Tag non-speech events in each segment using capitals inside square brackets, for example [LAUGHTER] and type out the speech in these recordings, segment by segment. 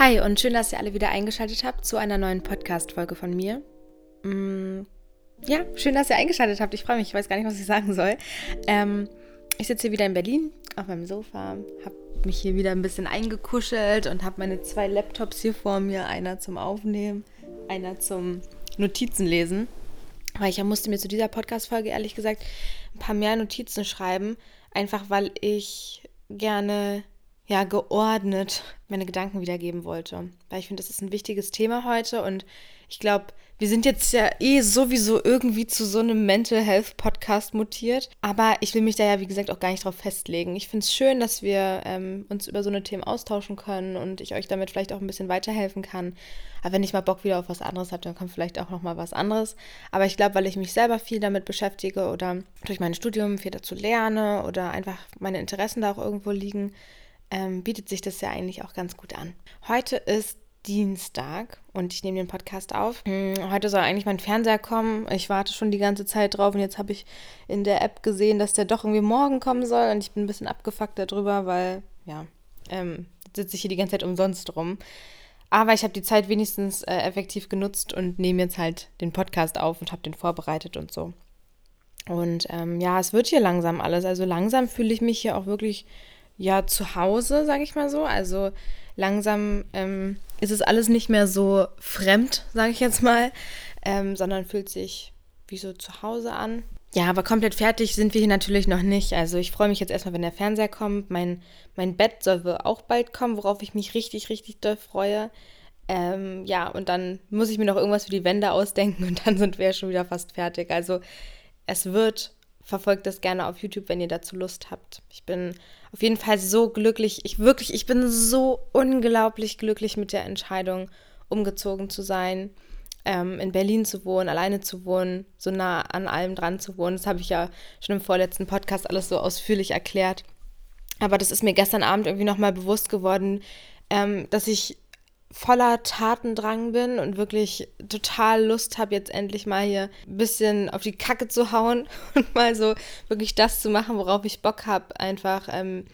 Hi und schön, dass ihr alle wieder eingeschaltet habt zu einer neuen Podcast-Folge von mir. Mm, ja, schön, dass ihr eingeschaltet habt. Ich freue mich, ich weiß gar nicht, was ich sagen soll. Ähm, ich sitze hier wieder in Berlin auf meinem Sofa, habe mich hier wieder ein bisschen eingekuschelt und habe meine zwei Laptops hier vor mir. Einer zum Aufnehmen, einer zum Notizen lesen. Weil ich musste mir zu dieser Podcast-Folge ehrlich gesagt ein paar mehr Notizen schreiben, einfach weil ich gerne ja geordnet meine Gedanken wiedergeben wollte. Weil ich finde, das ist ein wichtiges Thema heute und ich glaube, wir sind jetzt ja eh sowieso irgendwie zu so einem Mental Health Podcast mutiert. Aber ich will mich da ja, wie gesagt, auch gar nicht drauf festlegen. Ich finde es schön, dass wir ähm, uns über so eine Themen austauschen können und ich euch damit vielleicht auch ein bisschen weiterhelfen kann. Aber wenn ich mal Bock wieder auf was anderes habe, dann kommt vielleicht auch noch mal was anderes. Aber ich glaube, weil ich mich selber viel damit beschäftige oder durch mein Studium viel dazu lerne oder einfach meine Interessen da auch irgendwo liegen, ähm, bietet sich das ja eigentlich auch ganz gut an. Heute ist Dienstag und ich nehme den Podcast auf. Hm, heute soll eigentlich mein Fernseher kommen. Ich warte schon die ganze Zeit drauf und jetzt habe ich in der App gesehen, dass der doch irgendwie morgen kommen soll und ich bin ein bisschen abgefuckt darüber, weil, ja, ähm, sitze ich hier die ganze Zeit umsonst rum. Aber ich habe die Zeit wenigstens äh, effektiv genutzt und nehme jetzt halt den Podcast auf und habe den vorbereitet und so. Und ähm, ja, es wird hier langsam alles. Also langsam fühle ich mich hier auch wirklich ja zu Hause, sage ich mal so. Also langsam ähm, ist es alles nicht mehr so fremd, sage ich jetzt mal, ähm, sondern fühlt sich wie so zu Hause an. Ja, aber komplett fertig sind wir hier natürlich noch nicht. Also ich freue mich jetzt erstmal, wenn der Fernseher kommt. Mein, mein Bett soll auch bald kommen, worauf ich mich richtig, richtig doll freue. Ähm, ja, und dann muss ich mir noch irgendwas für die Wände ausdenken [LAUGHS] und dann sind wir ja schon wieder fast fertig. Also es wird verfolgt das gerne auf YouTube, wenn ihr dazu Lust habt. Ich bin auf jeden Fall so glücklich. Ich wirklich, ich bin so unglaublich glücklich mit der Entscheidung, umgezogen zu sein, ähm, in Berlin zu wohnen, alleine zu wohnen, so nah an allem dran zu wohnen. Das habe ich ja schon im vorletzten Podcast alles so ausführlich erklärt. Aber das ist mir gestern Abend irgendwie nochmal bewusst geworden, ähm, dass ich voller Tatendrang bin und wirklich total Lust habe, jetzt endlich mal hier ein bisschen auf die Kacke zu hauen [LAUGHS] und mal so wirklich das zu machen, worauf ich Bock habe. Einfach ähm,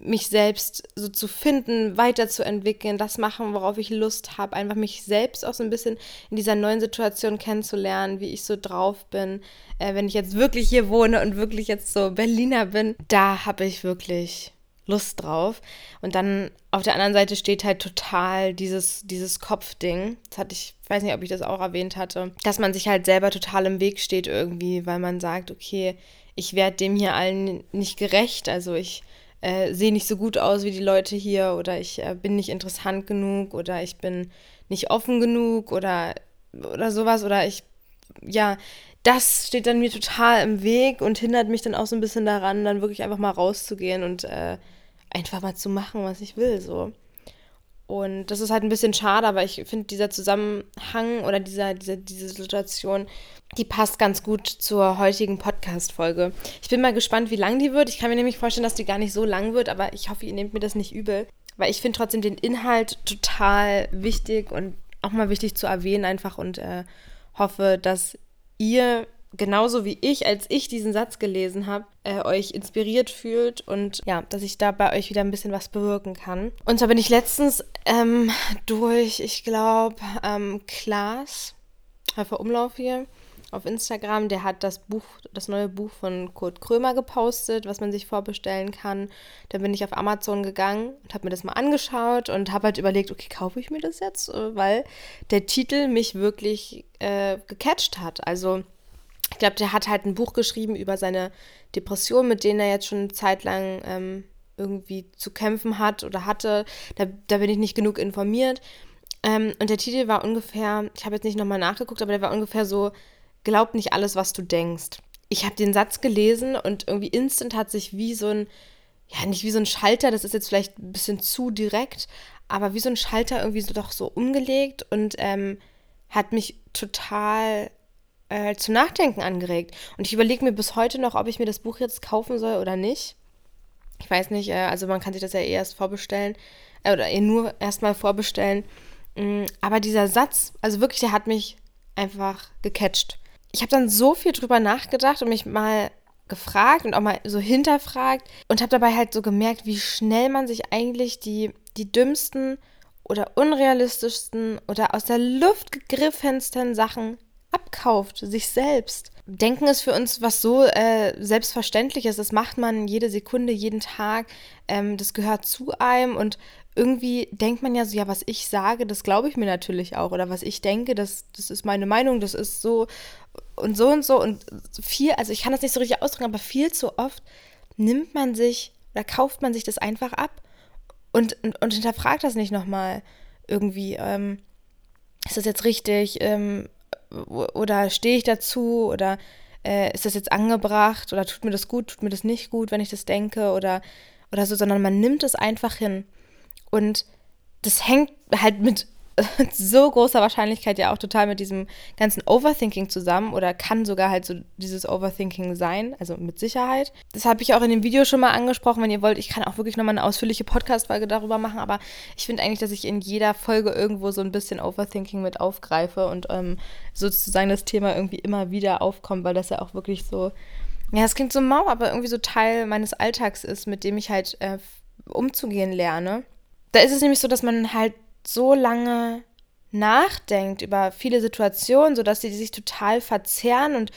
mich selbst so zu finden, weiterzuentwickeln, das machen, worauf ich Lust habe, einfach mich selbst auch so ein bisschen in dieser neuen Situation kennenzulernen, wie ich so drauf bin. Äh, wenn ich jetzt wirklich hier wohne und wirklich jetzt so Berliner bin, da habe ich wirklich Lust drauf. Und dann auf der anderen Seite steht halt total dieses, dieses Kopfding. Das hatte ich, weiß nicht, ob ich das auch erwähnt hatte, dass man sich halt selber total im Weg steht irgendwie, weil man sagt, okay, ich werde dem hier allen nicht gerecht. Also ich äh, sehe nicht so gut aus wie die Leute hier oder ich äh, bin nicht interessant genug oder ich bin nicht offen genug oder, oder sowas oder ich, ja, das steht dann mir total im Weg und hindert mich dann auch so ein bisschen daran, dann wirklich einfach mal rauszugehen und äh, einfach mal zu machen, was ich will, so. Und das ist halt ein bisschen schade, aber ich finde, dieser Zusammenhang oder dieser, diese, diese Situation, die passt ganz gut zur heutigen Podcast-Folge. Ich bin mal gespannt, wie lang die wird. Ich kann mir nämlich vorstellen, dass die gar nicht so lang wird, aber ich hoffe, ihr nehmt mir das nicht übel. Weil ich finde trotzdem den Inhalt total wichtig und auch mal wichtig zu erwähnen einfach und äh, hoffe, dass ihr genauso wie ich, als ich diesen Satz gelesen habe, äh, euch inspiriert fühlt und ja, dass ich da bei euch wieder ein bisschen was bewirken kann. Und zwar bin ich letztens ähm, durch, ich glaube, ähm, Klaas, Häufer Umlauf hier, auf Instagram, der hat das Buch, das neue Buch von Kurt Krömer gepostet, was man sich vorbestellen kann. Da bin ich auf Amazon gegangen und habe mir das mal angeschaut und habe halt überlegt, okay, kaufe ich mir das jetzt, äh, weil der Titel mich wirklich äh, gecatcht hat. Also ich glaube, der hat halt ein Buch geschrieben über seine Depression, mit denen er jetzt schon eine Zeit lang ähm, irgendwie zu kämpfen hat oder hatte. Da, da bin ich nicht genug informiert. Ähm, und der Titel war ungefähr, ich habe jetzt nicht nochmal nachgeguckt, aber der war ungefähr so, glaub nicht alles, was du denkst. Ich habe den Satz gelesen und irgendwie instant hat sich wie so ein, ja, nicht wie so ein Schalter, das ist jetzt vielleicht ein bisschen zu direkt, aber wie so ein Schalter irgendwie so doch so umgelegt und ähm, hat mich total äh, zum Nachdenken angeregt. Und ich überlege mir bis heute noch, ob ich mir das Buch jetzt kaufen soll oder nicht. Ich weiß nicht, äh, also man kann sich das ja eh erst vorbestellen äh, oder eh nur erstmal vorbestellen. Mm, aber dieser Satz, also wirklich, der hat mich einfach gecatcht. Ich habe dann so viel drüber nachgedacht und mich mal gefragt und auch mal so hinterfragt und habe dabei halt so gemerkt, wie schnell man sich eigentlich die, die dümmsten oder unrealistischsten oder aus der Luft gegriffensten Sachen abkauft, sich selbst. Denken ist für uns was so äh, Selbstverständliches. Das macht man jede Sekunde, jeden Tag. Ähm, das gehört zu einem und irgendwie denkt man ja so, ja, was ich sage, das glaube ich mir natürlich auch. Oder was ich denke, das, das ist meine Meinung, das ist so und so und so. Und viel, also ich kann das nicht so richtig ausdrücken, aber viel zu oft nimmt man sich oder kauft man sich das einfach ab und, und, und hinterfragt das nicht nochmal irgendwie. Ähm, ist das jetzt richtig? Ähm, oder stehe ich dazu? Oder äh, ist das jetzt angebracht? Oder tut mir das gut? Tut mir das nicht gut, wenn ich das denke? Oder, oder so, sondern man nimmt es einfach hin. Und das hängt halt mit [LAUGHS] so großer Wahrscheinlichkeit ja auch total mit diesem ganzen Overthinking zusammen oder kann sogar halt so dieses Overthinking sein, also mit Sicherheit. Das habe ich auch in dem Video schon mal angesprochen. Wenn ihr wollt, ich kann auch wirklich nochmal eine ausführliche Podcast-Folge darüber machen, aber ich finde eigentlich, dass ich in jeder Folge irgendwo so ein bisschen Overthinking mit aufgreife und ähm, sozusagen das Thema irgendwie immer wieder aufkommt, weil das ja auch wirklich so, ja, es klingt so mau, aber irgendwie so Teil meines Alltags ist, mit dem ich halt äh, umzugehen lerne. Da ist es nämlich so, dass man halt so lange nachdenkt über viele Situationen, sodass sie sich total verzerren und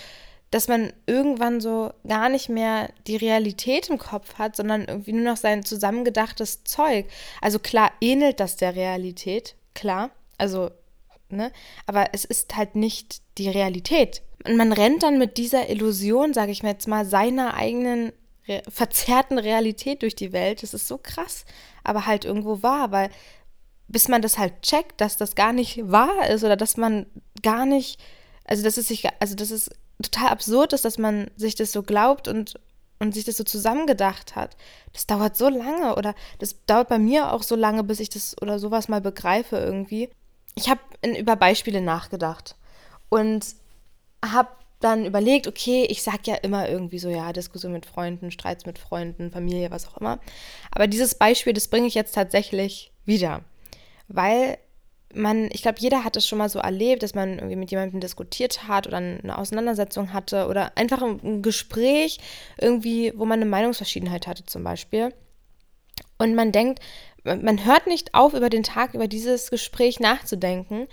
dass man irgendwann so gar nicht mehr die Realität im Kopf hat, sondern irgendwie nur noch sein zusammengedachtes Zeug. Also klar ähnelt das der Realität, klar, also, ne, aber es ist halt nicht die Realität. Und man rennt dann mit dieser Illusion, sage ich mir jetzt mal, seiner eigenen re verzerrten Realität durch die Welt. Das ist so krass, aber halt irgendwo wahr, weil bis man das halt checkt, dass das gar nicht wahr ist oder dass man gar nicht, also dass es sich, also dass es total absurd ist, dass man sich das so glaubt und, und sich das so zusammengedacht hat. Das dauert so lange oder das dauert bei mir auch so lange, bis ich das oder sowas mal begreife irgendwie. Ich habe über Beispiele nachgedacht und habe dann überlegt, okay, ich sage ja immer irgendwie so, ja, Diskussion mit Freunden, Streits mit Freunden, Familie, was auch immer. Aber dieses Beispiel, das bringe ich jetzt tatsächlich wieder weil man, ich glaube, jeder hat es schon mal so erlebt, dass man irgendwie mit jemandem diskutiert hat oder eine Auseinandersetzung hatte oder einfach ein Gespräch irgendwie, wo man eine Meinungsverschiedenheit hatte zum Beispiel. Und man denkt, man hört nicht auf, über den Tag, über dieses Gespräch nachzudenken.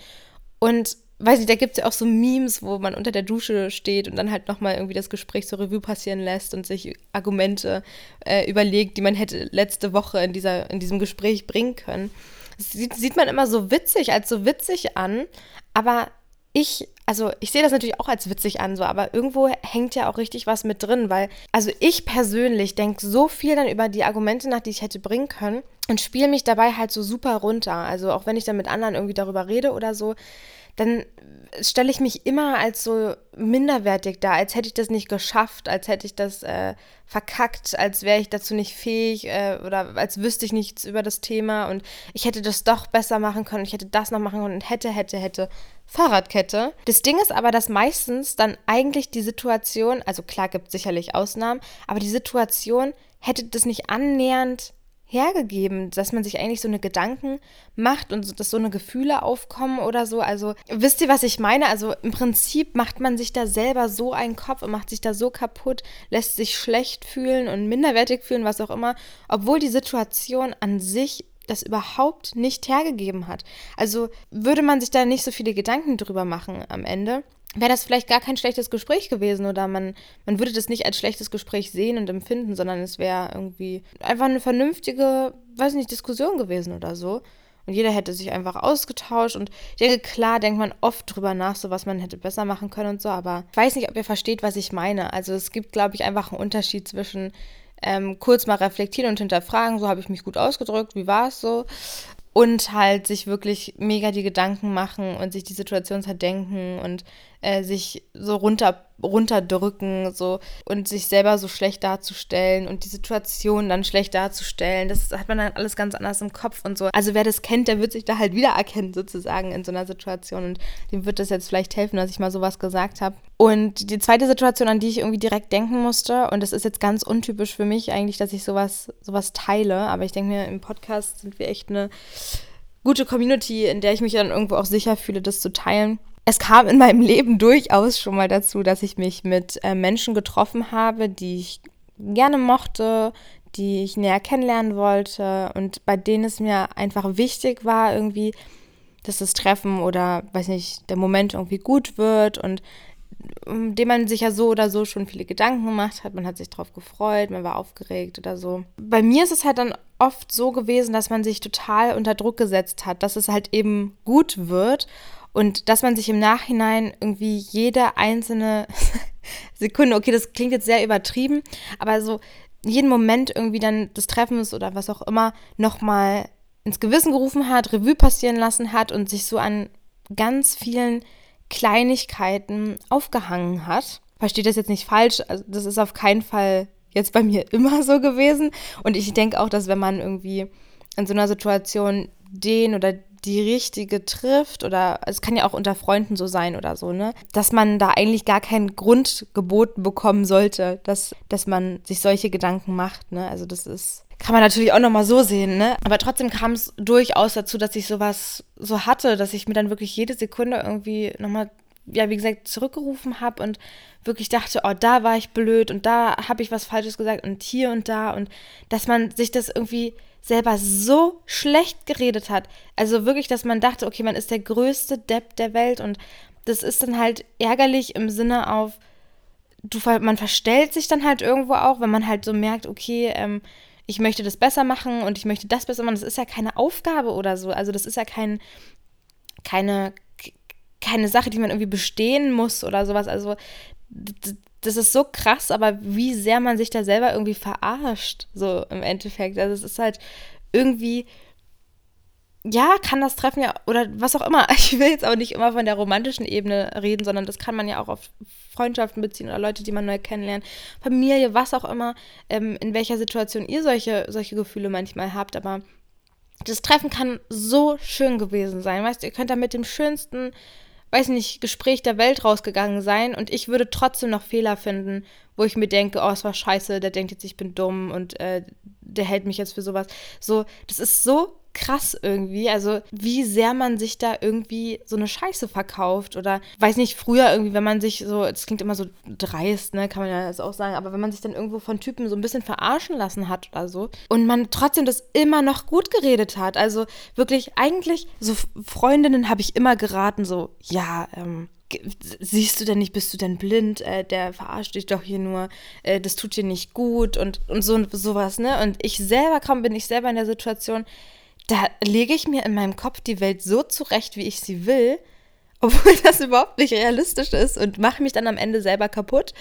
Und weiß nicht, da gibt es ja auch so Memes, wo man unter der Dusche steht und dann halt nochmal irgendwie das Gespräch zur Revue passieren lässt und sich Argumente äh, überlegt, die man hätte letzte Woche in, dieser, in diesem Gespräch bringen können. Sieht, sieht man immer so witzig, als so witzig an, aber ich, also ich sehe das natürlich auch als witzig an, so, aber irgendwo hängt ja auch richtig was mit drin, weil, also ich persönlich denke so viel dann über die Argumente nach, die ich hätte bringen können und spiele mich dabei halt so super runter. Also auch wenn ich dann mit anderen irgendwie darüber rede oder so, dann stelle ich mich immer als so minderwertig dar, als hätte ich das nicht geschafft, als hätte ich das äh, verkackt, als wäre ich dazu nicht fähig äh, oder als wüsste ich nichts über das Thema und ich hätte das doch besser machen können, ich hätte das noch machen können und hätte, hätte, hätte. Fahrradkette. Das Ding ist aber, dass meistens dann eigentlich die Situation, also klar gibt es sicherlich Ausnahmen, aber die Situation hätte das nicht annähernd hergegeben, dass man sich eigentlich so eine Gedanken macht und dass so eine Gefühle aufkommen oder so. Also wisst ihr, was ich meine? Also im Prinzip macht man sich da selber so einen Kopf und macht sich da so kaputt, lässt sich schlecht fühlen und minderwertig fühlen, was auch immer, obwohl die Situation an sich das überhaupt nicht hergegeben hat. Also würde man sich da nicht so viele Gedanken drüber machen am Ende, wäre das vielleicht gar kein schlechtes Gespräch gewesen oder man, man würde das nicht als schlechtes Gespräch sehen und empfinden, sondern es wäre irgendwie einfach eine vernünftige, weiß nicht, Diskussion gewesen oder so. Und jeder hätte sich einfach ausgetauscht. Und ich denke, klar denkt man oft drüber nach, so was man hätte besser machen können und so. Aber ich weiß nicht, ob ihr versteht, was ich meine. Also es gibt, glaube ich, einfach einen Unterschied zwischen ähm, kurz mal reflektieren und hinterfragen, so habe ich mich gut ausgedrückt, wie war es so? und halt sich wirklich mega die Gedanken machen und sich die Situation zerdenken und äh, sich so runter, runterdrücken so und sich selber so schlecht darzustellen und die Situation dann schlecht darzustellen. Das hat man dann alles ganz anders im Kopf und so. Also wer das kennt, der wird sich da halt wiedererkennen sozusagen in so einer Situation und dem wird das jetzt vielleicht helfen, dass ich mal sowas gesagt habe. Und die zweite Situation, an die ich irgendwie direkt denken musste, und das ist jetzt ganz untypisch für mich eigentlich, dass ich sowas, sowas teile, aber ich denke mir, im Podcast sind wir echt eine gute Community, in der ich mich dann irgendwo auch sicher fühle, das zu teilen. Es kam in meinem Leben durchaus schon mal dazu, dass ich mich mit äh, Menschen getroffen habe, die ich gerne mochte, die ich näher kennenlernen wollte und bei denen es mir einfach wichtig war, irgendwie, dass das Treffen oder, weiß nicht, der Moment irgendwie gut wird und um den man sich ja so oder so schon viele Gedanken gemacht hat. Man hat sich drauf gefreut, man war aufgeregt oder so. Bei mir ist es halt dann oft so gewesen, dass man sich total unter Druck gesetzt hat, dass es halt eben gut wird und dass man sich im Nachhinein irgendwie jede einzelne [LAUGHS] Sekunde, okay, das klingt jetzt sehr übertrieben, aber so jeden Moment irgendwie dann des Treffens oder was auch immer nochmal ins Gewissen gerufen hat, Revue passieren lassen hat und sich so an ganz vielen Kleinigkeiten aufgehangen hat. Versteht das jetzt nicht falsch, also das ist auf keinen Fall jetzt bei mir [LAUGHS] immer so gewesen. Und ich denke auch, dass wenn man irgendwie in so einer Situation den oder die richtige trifft oder es kann ja auch unter Freunden so sein oder so, ne? Dass man da eigentlich gar keinen Grund geboten bekommen sollte, dass, dass man sich solche Gedanken macht, ne? Also das ist, kann man natürlich auch nochmal so sehen, ne? Aber trotzdem kam es durchaus dazu, dass ich sowas so hatte, dass ich mir dann wirklich jede Sekunde irgendwie nochmal, ja, wie gesagt, zurückgerufen habe und wirklich dachte, oh, da war ich blöd und da habe ich was Falsches gesagt und hier und da und dass man sich das irgendwie selber so schlecht geredet hat. Also wirklich, dass man dachte, okay, man ist der größte Depp der Welt und das ist dann halt ärgerlich im Sinne auf, du, man verstellt sich dann halt irgendwo auch, wenn man halt so merkt, okay, ähm, ich möchte das besser machen und ich möchte das besser machen. Das ist ja keine Aufgabe oder so. Also das ist ja kein, keine, keine Sache, die man irgendwie bestehen muss oder sowas. Also das ist so krass, aber wie sehr man sich da selber irgendwie verarscht, so im Endeffekt. Also es ist halt irgendwie, ja, kann das Treffen ja, oder was auch immer. [LAUGHS] Ich will jetzt auch nicht immer von der romantischen Ebene reden, sondern das kann man ja auch auf Freundschaften beziehen oder Leute, die man neu kennenlernt, Familie, was auch immer, ähm, in welcher Situation ihr solche, solche Gefühle manchmal habt, aber das Treffen kann so schön gewesen sein. Weißt du, ihr könnt da mit dem schönsten weiß nicht, Gespräch der Welt rausgegangen sein und ich würde trotzdem noch Fehler finden, wo ich mir denke, oh, es war scheiße, der denkt jetzt, ich bin dumm und äh, der hält mich jetzt für sowas. So, das ist so krass irgendwie. Also, wie sehr man sich da irgendwie so eine Scheiße verkauft oder weiß nicht, früher irgendwie, wenn man sich so, das klingt immer so dreist, ne, kann man ja das auch sagen, aber wenn man sich dann irgendwo von Typen so ein bisschen verarschen lassen hat oder so und man trotzdem das immer noch gut geredet hat. Also wirklich, eigentlich, so Freundinnen habe ich immer geraten, so, ja, ähm, siehst du denn nicht, bist du denn blind? Äh, der verarscht dich doch hier nur, äh, das tut dir nicht gut und, und so sowas, ne? Und ich selber kaum bin ich selber in der Situation, da lege ich mir in meinem Kopf die Welt so zurecht, wie ich sie will, [LAUGHS] obwohl das überhaupt nicht realistisch ist und mache mich dann am Ende selber kaputt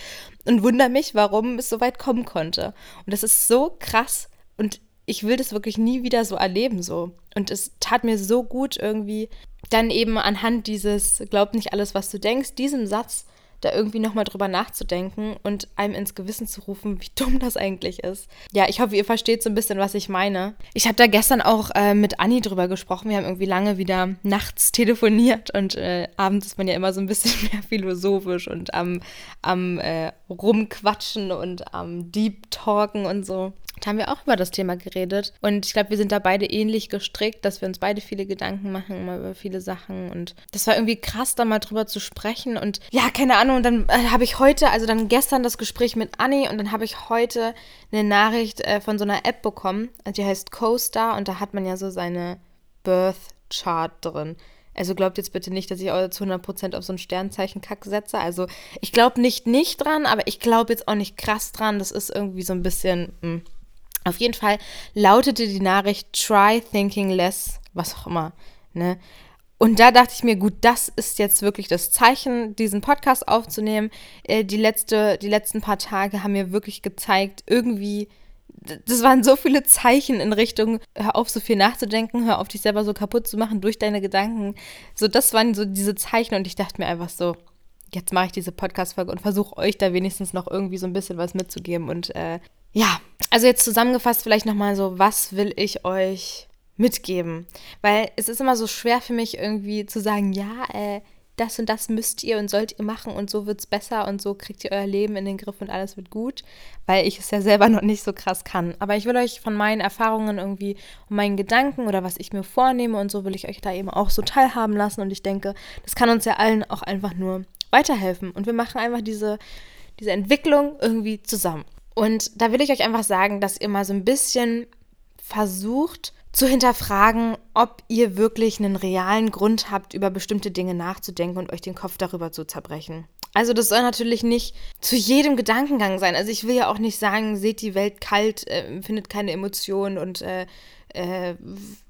und wundere mich, warum es so weit kommen konnte. Und das ist so krass und ich will das wirklich nie wieder so erleben so. Und es tat mir so gut irgendwie dann eben anhand dieses glaub nicht alles, was du denkst, diesem Satz da irgendwie nochmal drüber nachzudenken und einem ins Gewissen zu rufen, wie [LAUGHS] dumm das eigentlich ist. Ja, ich hoffe, ihr versteht so ein bisschen, was ich meine. Ich habe da gestern auch äh, mit Anni drüber gesprochen. Wir haben irgendwie lange wieder nachts [LAUGHS] telefoniert und äh, abends ist man ja immer so ein bisschen [LAUGHS] mehr philosophisch und am, am äh, Rumquatschen und am Deep Talken und so. Da haben wir auch über das Thema geredet. Und ich glaube, wir sind da beide ähnlich gestrickt, dass wir uns beide viele Gedanken machen immer über viele Sachen. Und das war irgendwie krass, da mal drüber zu sprechen. Und ja, keine Ahnung. Und dann äh, habe ich heute, also dann gestern das Gespräch mit Annie und dann habe ich heute eine Nachricht äh, von so einer App bekommen. Die heißt CoStar und da hat man ja so seine Birth Chart drin. Also glaubt jetzt bitte nicht, dass ich zu 100% auf so ein Sternzeichen-Kack setze. Also ich glaube nicht nicht dran, aber ich glaube jetzt auch nicht krass dran. Das ist irgendwie so ein bisschen... Mh hm, auf jeden Fall lautete die Nachricht Try thinking less, was auch immer. Ne? Und da dachte ich mir, gut, das ist jetzt wirklich das Zeichen, diesen Podcast aufzunehmen. Äh, die, letzte, die letzten paar Tage haben mir wirklich gezeigt, irgendwie, das waren so viele Zeichen in Richtung, hör auf, so viel nachzudenken, hör auf, dich selber so kaputt zu machen durch deine Gedanken. So, das waren so diese Zeichen und ich dachte mir einfach so, jetzt mache ich diese Podcast-Folge und versuche euch da wenigstens noch irgendwie so ein bisschen was mitzugeben. Und äh, ja, also jetzt zusammengefasst vielleicht nochmal so, was will ich euch mitgeben? Weil es ist immer so schwer für mich irgendwie zu sagen, ja, äh, das und das müsst ihr und sollt ihr machen und so wird es besser und so kriegt ihr euer Leben in den Griff und alles wird gut, weil ich es ja selber noch nicht so krass kann. Aber ich will euch von meinen Erfahrungen irgendwie und meinen Gedanken oder was ich mir vornehme und so will ich euch da eben auch so teilhaben lassen und ich denke, das kann uns ja allen auch einfach nur weiterhelfen und wir machen einfach diese, diese Entwicklung irgendwie zusammen. Und da will ich euch einfach sagen, dass ihr mal so ein bisschen versucht zu hinterfragen, ob ihr wirklich einen realen Grund habt, über bestimmte Dinge nachzudenken und euch den Kopf darüber zu zerbrechen. Also das soll natürlich nicht zu jedem Gedankengang sein. Also ich will ja auch nicht sagen, seht die Welt kalt, äh, findet keine Emotionen und äh, äh,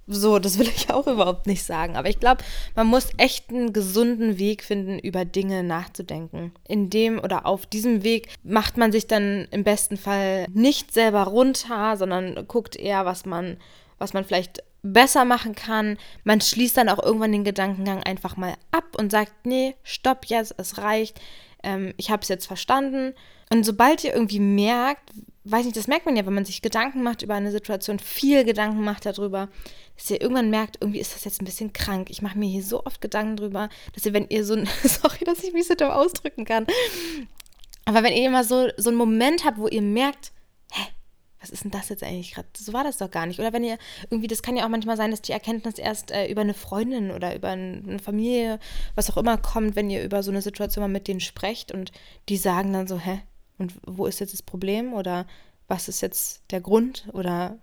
so, das will ich auch überhaupt nicht sagen. Aber ich glaube, man muss echt einen gesunden Weg finden, über Dinge nachzudenken. In dem oder auf diesem Weg macht man sich dann im besten Fall nicht selber runter, sondern guckt eher, was man, was man vielleicht besser machen kann. Man schließt dann auch irgendwann den Gedankengang einfach mal ab und sagt, nee, stopp jetzt, es reicht. Ähm, ich habe es jetzt verstanden. Und sobald ihr irgendwie merkt, weiß nicht, das merkt man ja, wenn man sich Gedanken macht über eine Situation, viel Gedanken macht darüber, dass ihr irgendwann merkt, irgendwie ist das jetzt ein bisschen krank. Ich mache mir hier so oft Gedanken drüber, dass ihr, wenn ihr so ein, [LAUGHS] sorry, dass ich mich so dumm ausdrücken kann, aber wenn ihr immer so, so einen Moment habt, wo ihr merkt, hä, was ist denn das jetzt eigentlich gerade? So war das doch gar nicht. Oder wenn ihr irgendwie, das kann ja auch manchmal sein, dass die Erkenntnis erst äh, über eine Freundin oder über eine Familie, was auch immer kommt, wenn ihr über so eine Situation mal mit denen sprecht und die sagen dann so, hä, und wo ist jetzt das Problem? Oder was ist jetzt der Grund? Oder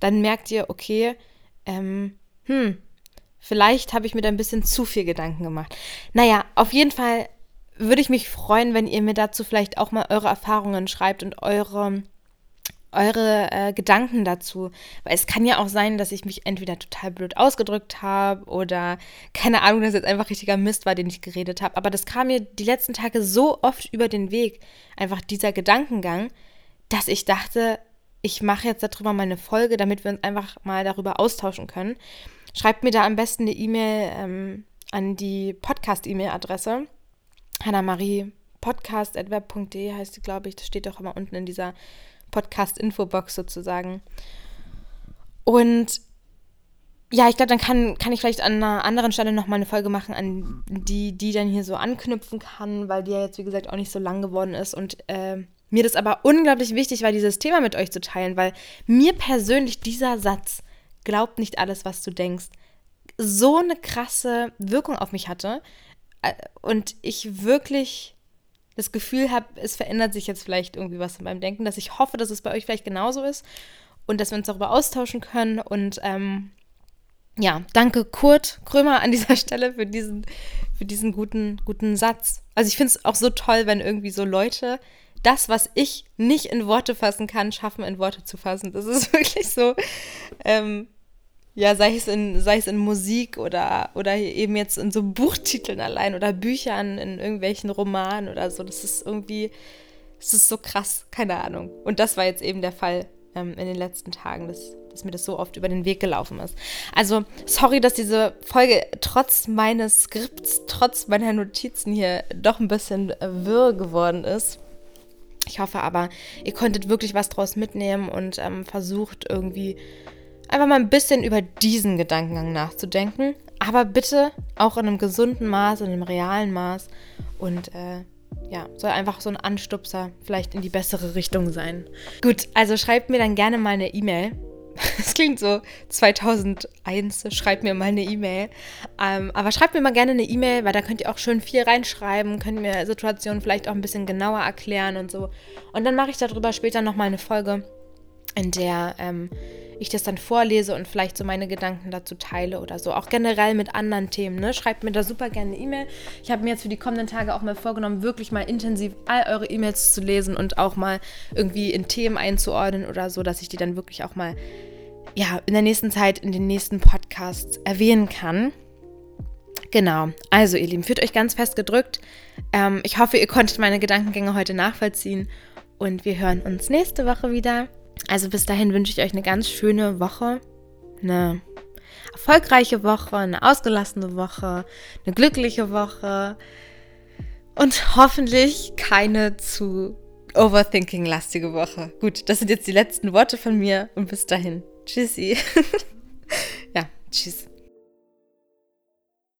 dann merkt ihr, okay, ähm, hm, vielleicht habe ich mir da ein bisschen zu viel Gedanken gemacht. Naja, auf jeden Fall würde ich mich freuen, wenn ihr mir dazu vielleicht auch mal eure Erfahrungen schreibt und eure eure äh, Gedanken dazu. Weil es kann ja auch sein, dass ich mich entweder total blöd ausgedrückt habe oder keine Ahnung, dass jetzt einfach richtiger Mist war, den ich geredet habe. Aber das kam mir die letzten Tage so oft über den Weg, einfach dieser Gedankengang, dass ich dachte, ich mache jetzt darüber mal eine Folge, damit wir uns einfach mal darüber austauschen können. Schreibt mir da am besten eine E-Mail ähm, an die Podcast-E-Mail-Adresse. Hannah-Marie podcast.web.de heißt die, glaube ich. Das steht doch immer unten in dieser Podcast-Infobox sozusagen. Und ja, ich glaube, dann kann, kann ich vielleicht an einer anderen Stelle nochmal eine Folge machen, an die, die dann hier so anknüpfen kann, weil die ja jetzt, wie gesagt, auch nicht so lang geworden ist. Und äh, mir das aber unglaublich wichtig war, dieses Thema mit euch zu teilen, weil mir persönlich dieser Satz, glaubt nicht alles, was du denkst, so eine krasse Wirkung auf mich hatte. Äh, und ich wirklich das Gefühl habe, es verändert sich jetzt vielleicht irgendwie was in meinem Denken, dass ich hoffe, dass es bei euch vielleicht genauso ist und dass wir uns darüber austauschen können. Und ähm, ja, danke Kurt Krömer an dieser [LAUGHS] Stelle für diesen, für diesen guten, guten Satz. Also ich finde es auch so toll, wenn irgendwie so Leute das, was ich nicht in Worte fassen kann, schaffen, in Worte zu fassen. Das ist [LAUGHS] wirklich so. Ähm, ja, sei es in, sei es in Musik oder, oder eben jetzt in so Buchtiteln allein oder Büchern, in irgendwelchen Romanen oder so. Das ist irgendwie, das ist so krass, keine Ahnung. Und das war jetzt eben der Fall ähm, in den letzten Tagen, dass, dass mir das so oft über den Weg gelaufen ist. Also, sorry, dass diese Folge trotz meines Skripts, trotz meiner Notizen hier doch ein bisschen wirr geworden ist. Ich hoffe aber, ihr konntet wirklich was draus mitnehmen und ähm, versucht irgendwie einfach mal ein bisschen über diesen Gedankengang nachzudenken. Aber bitte auch in einem gesunden Maß, in einem realen Maß. Und äh, ja, soll einfach so ein Anstupser vielleicht in die bessere Richtung sein. Gut, also schreibt mir dann gerne mal eine E-Mail. [LAUGHS] Das klingt so 2001, schreibt mir mal eine E-Mail. Ähm, aber schreibt mir mal gerne eine E-Mail, weil da könnt ihr auch schön viel reinschreiben, könnt mir Situationen vielleicht auch ein bisschen genauer erklären und so. Und dann mache ich darüber später nochmal eine Folge, in der ähm, ich das dann vorlese und vielleicht so meine Gedanken dazu teile oder so. Auch generell mit anderen Themen. Ne? Schreibt mir da super gerne eine E-Mail. Ich habe mir jetzt für die kommenden Tage auch mal vorgenommen, wirklich mal intensiv all eure E-Mails zu lesen und auch mal irgendwie in Themen einzuordnen oder so, dass ich die dann wirklich auch mal ja, in der nächsten Zeit in den nächsten Podcasts erwähnen kann. Genau, also ihr Lieben, fühlt euch ganz fest gedrückt. Ähm, ich hoffe, ihr konntet meine Gedankengänge heute nachvollziehen und wir hören uns nächste Woche wieder. Also bis dahin wünsche ich euch eine ganz schöne Woche, eine erfolgreiche Woche, eine ausgelassene Woche, eine glückliche Woche und hoffentlich keine zu overthinking-lastige Woche. Gut, das sind jetzt die letzten Worte von mir und bis dahin. Tschüssi. [LAUGHS] ja, tschüss.